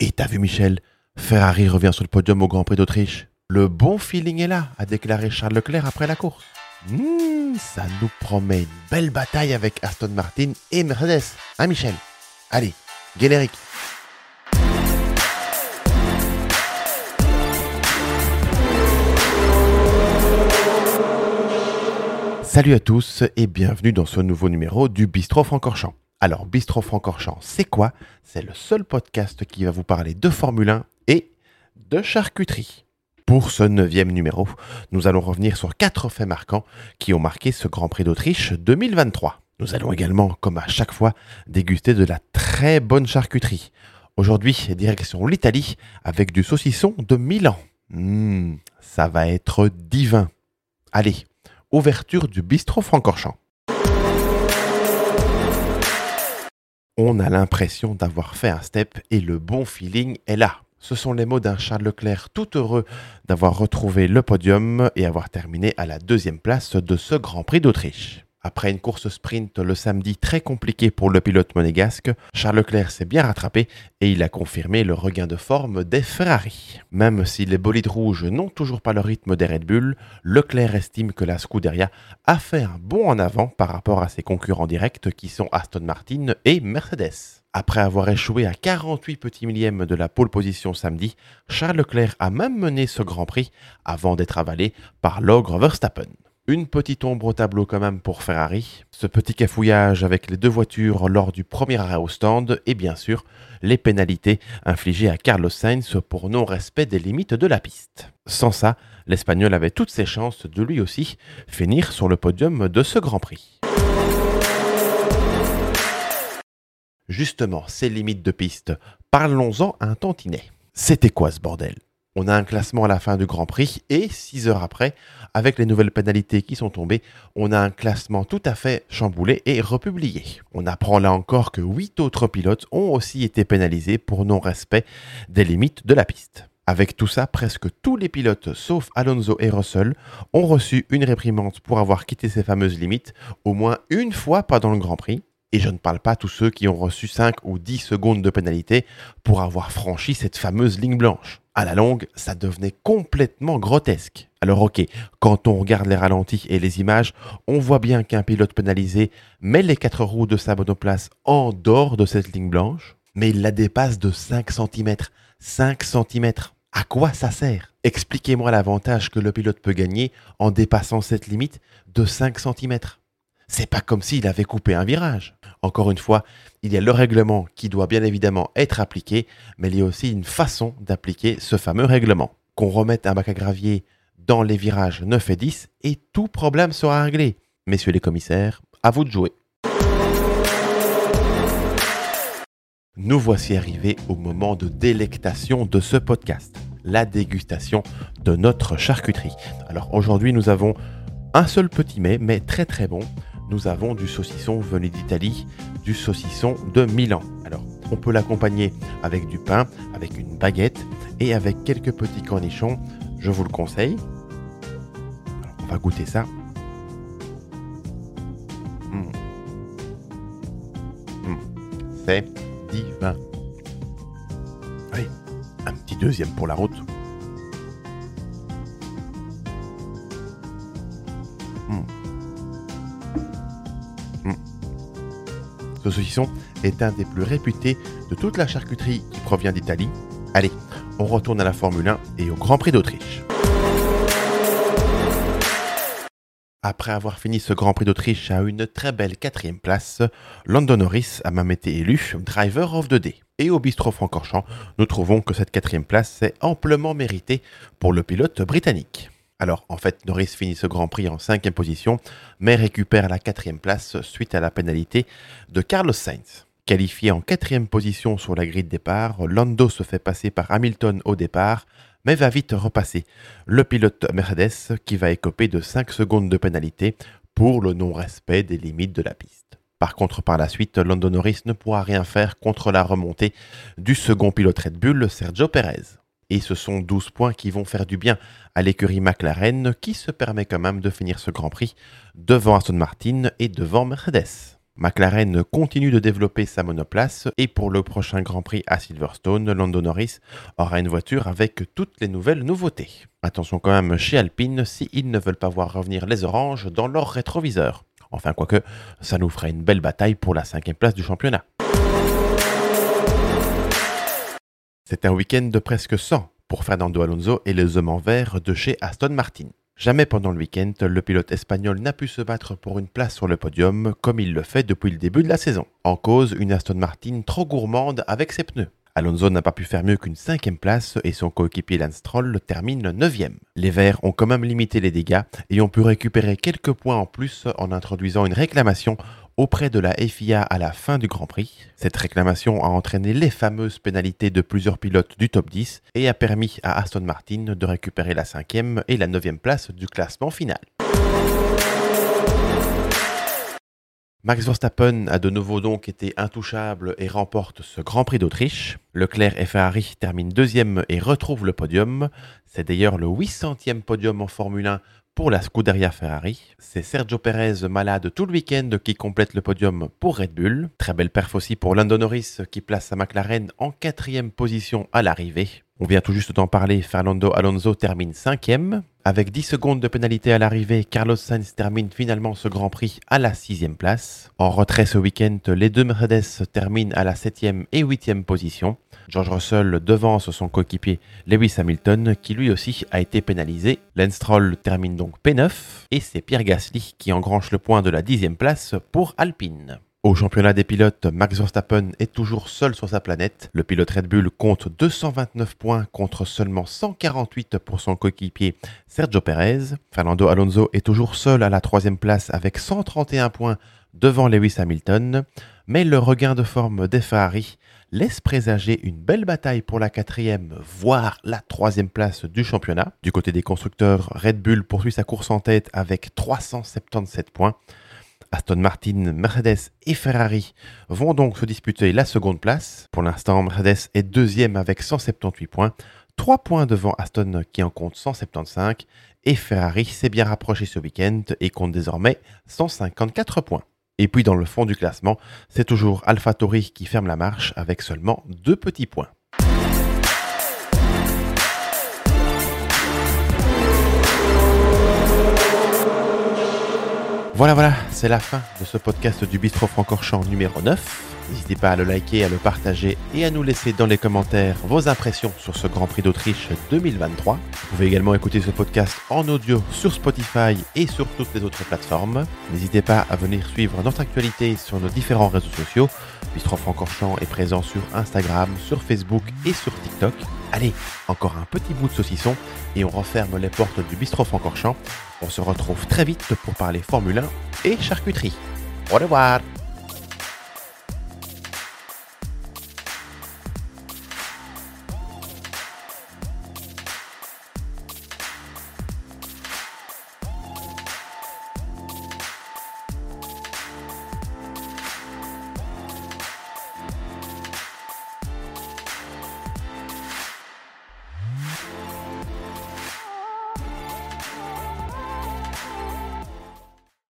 Et t'as vu Michel Ferrari revient sur le podium au Grand Prix d'Autriche. Le bon feeling est là, a déclaré Charles Leclerc après la course. Hmm, ça nous promet une belle bataille avec Aston Martin et Mercedes. Hein Michel? Allez, générique. Salut à tous et bienvenue dans ce nouveau numéro du Bistro Francorchamps. Alors, Bistro Francorchamps, c'est quoi? C'est le seul podcast qui va vous parler de Formule 1 et de charcuterie. Pour ce neuvième numéro, nous allons revenir sur quatre faits marquants qui ont marqué ce Grand Prix d'Autriche 2023. Nous allons également, comme à chaque fois, déguster de la très bonne charcuterie. Aujourd'hui, direction l'Italie avec du saucisson de Milan. Mmh, ça va être divin. Allez, ouverture du bistrot Francorchamps. On a l'impression d'avoir fait un step et le bon feeling est là. Ce sont les mots d'un Charles Leclerc tout heureux d'avoir retrouvé le podium et avoir terminé à la deuxième place de ce Grand Prix d'Autriche. Après une course sprint le samedi très compliqué pour le pilote monégasque, Charles Leclerc s'est bien rattrapé et il a confirmé le regain de forme des Ferrari. Même si les bolides rouges n'ont toujours pas le rythme des Red Bull, Leclerc estime que la Scuderia a fait un bond en avant par rapport à ses concurrents directs qui sont Aston Martin et Mercedes. Après avoir échoué à 48 petits millièmes de la pole position samedi, Charles Leclerc a même mené ce Grand Prix avant d'être avalé par l'ogre Verstappen. Une petite ombre au tableau quand même pour Ferrari, ce petit cafouillage avec les deux voitures lors du premier arrêt au stand et bien sûr les pénalités infligées à Carlos Sainz pour non-respect des limites de la piste. Sans ça, l'Espagnol avait toutes ses chances de lui aussi finir sur le podium de ce Grand Prix. Justement, ces limites de piste, parlons-en un tantinet. C'était quoi ce bordel? On a un classement à la fin du Grand Prix et six heures après, avec les nouvelles pénalités qui sont tombées, on a un classement tout à fait chamboulé et republié. On apprend là encore que huit autres pilotes ont aussi été pénalisés pour non-respect des limites de la piste. Avec tout ça, presque tous les pilotes, sauf Alonso et Russell, ont reçu une réprimande pour avoir quitté ces fameuses limites au moins une fois pendant le Grand Prix. Et je ne parle pas tous ceux qui ont reçu 5 ou 10 secondes de pénalité pour avoir franchi cette fameuse ligne blanche à la longue, ça devenait complètement grotesque. Alors ok, quand on regarde les ralentis et les images, on voit bien qu'un pilote pénalisé met les quatre roues de sa monoplace en dehors de cette ligne blanche, mais il la dépasse de 5 cm. 5 cm. À quoi ça sert? Expliquez-moi l'avantage que le pilote peut gagner en dépassant cette limite de 5 cm. C'est pas comme s'il avait coupé un virage. Encore une fois, il y a le règlement qui doit bien évidemment être appliqué, mais il y a aussi une façon d'appliquer ce fameux règlement. Qu'on remette un bac à gravier dans les virages 9 et 10 et tout problème sera réglé. Messieurs les commissaires, à vous de jouer. Nous voici arrivés au moment de délectation de ce podcast, la dégustation de notre charcuterie. Alors aujourd'hui nous avons un seul petit mets, mais très très bon nous avons du saucisson venu d'Italie, du saucisson de Milan. Alors, on peut l'accompagner avec du pain, avec une baguette et avec quelques petits cornichons. Je vous le conseille. on va goûter ça. Mmh. Mmh. C'est divin. Allez, un petit deuxième pour la route. Ce saucisson est un des plus réputés de toute la charcuterie qui provient d'Italie. Allez, on retourne à la Formule 1 et au Grand Prix d'Autriche. Après avoir fini ce Grand Prix d'Autriche à une très belle quatrième place, London Norris a même été élu Driver of the Day. Et au bistrot Francorchamps, nous trouvons que cette quatrième place est amplement méritée pour le pilote britannique. Alors, en fait, Norris finit ce Grand Prix en cinquième position, mais récupère la quatrième place suite à la pénalité de Carlos Sainz. Qualifié en quatrième position sur la grille de départ, Lando se fait passer par Hamilton au départ, mais va vite repasser le pilote Mercedes qui va écoper de 5 secondes de pénalité pour le non-respect des limites de la piste. Par contre, par la suite, Lando Norris ne pourra rien faire contre la remontée du second pilote Red Bull, Sergio Perez. Et ce sont 12 points qui vont faire du bien à l'écurie McLaren qui se permet quand même de finir ce Grand Prix devant Aston Martin et devant Mercedes. McLaren continue de développer sa monoplace et pour le prochain Grand Prix à Silverstone, Lando Norris aura une voiture avec toutes les nouvelles nouveautés. Attention quand même chez Alpine s'ils ne veulent pas voir revenir les oranges dans leur rétroviseur. Enfin, quoique, ça nous ferait une belle bataille pour la cinquième place du championnat. C'est un week-end de presque 100 pour Fernando Alonso et les hommes en vert de chez Aston Martin. Jamais pendant le week-end, le pilote espagnol n'a pu se battre pour une place sur le podium comme il le fait depuis le début de la saison. En cause, une Aston Martin trop gourmande avec ses pneus. Alonso n'a pas pu faire mieux qu'une cinquième place et son coéquipier Lance Stroll termine neuvième. Les Verts ont quand même limité les dégâts et ont pu récupérer quelques points en plus en introduisant une réclamation auprès de la FIA à la fin du Grand Prix. Cette réclamation a entraîné les fameuses pénalités de plusieurs pilotes du top 10 et a permis à Aston Martin de récupérer la cinquième et la neuvième place du classement final. Max Verstappen a de nouveau donc été intouchable et remporte ce Grand Prix d'Autriche. Leclerc et Ferrari terminent deuxième et retrouvent le podium. C'est d'ailleurs le 800e podium en Formule 1 pour la Scuderia Ferrari. C'est Sergio Perez malade tout le week-end qui complète le podium pour Red Bull. Très belle perf aussi pour Lando Norris qui place sa McLaren en quatrième position à l'arrivée. On vient tout juste d'en parler, Fernando Alonso termine cinquième. Avec 10 secondes de pénalité à l'arrivée, Carlos Sainz termine finalement ce Grand Prix à la sixième place. En retrait ce week-end, les deux Mercedes terminent à la septième et huitième position. George Russell devance son coéquipier Lewis Hamilton qui lui aussi a été pénalisé. Lance termine donc P9 et c'est Pierre Gasly qui engrange le point de la dixième place pour Alpine. Au championnat des pilotes, Max Verstappen est toujours seul sur sa planète. Le pilote Red Bull compte 229 points contre seulement 148 pour son coéquipier Sergio Perez. Fernando Alonso est toujours seul à la troisième place avec 131 points devant Lewis Hamilton. Mais le regain de forme des Ferrari laisse présager une belle bataille pour la quatrième, voire la troisième place du championnat. Du côté des constructeurs, Red Bull poursuit sa course en tête avec 377 points. Aston Martin, Mercedes et Ferrari vont donc se disputer la seconde place. Pour l'instant, Mercedes est deuxième avec 178 points, 3 points devant Aston qui en compte 175 et Ferrari s'est bien rapproché ce week-end et compte désormais 154 points. Et puis dans le fond du classement, c'est toujours AlphaTauri qui ferme la marche avec seulement deux petits points. Voilà, voilà, c'est la fin de ce podcast du Bistro Francorchamps numéro 9. N'hésitez pas à le liker, à le partager et à nous laisser dans les commentaires vos impressions sur ce Grand Prix d'Autriche 2023. Vous pouvez également écouter ce podcast en audio sur Spotify et sur toutes les autres plateformes. N'hésitez pas à venir suivre notre actualité sur nos différents réseaux sociaux. Bistro Francorchamps est présent sur Instagram, sur Facebook et sur TikTok. Allez, encore un petit bout de saucisson et on referme les portes du Bistro Francorchamps. On se retrouve très vite pour parler Formule 1 et charcuterie. Au revoir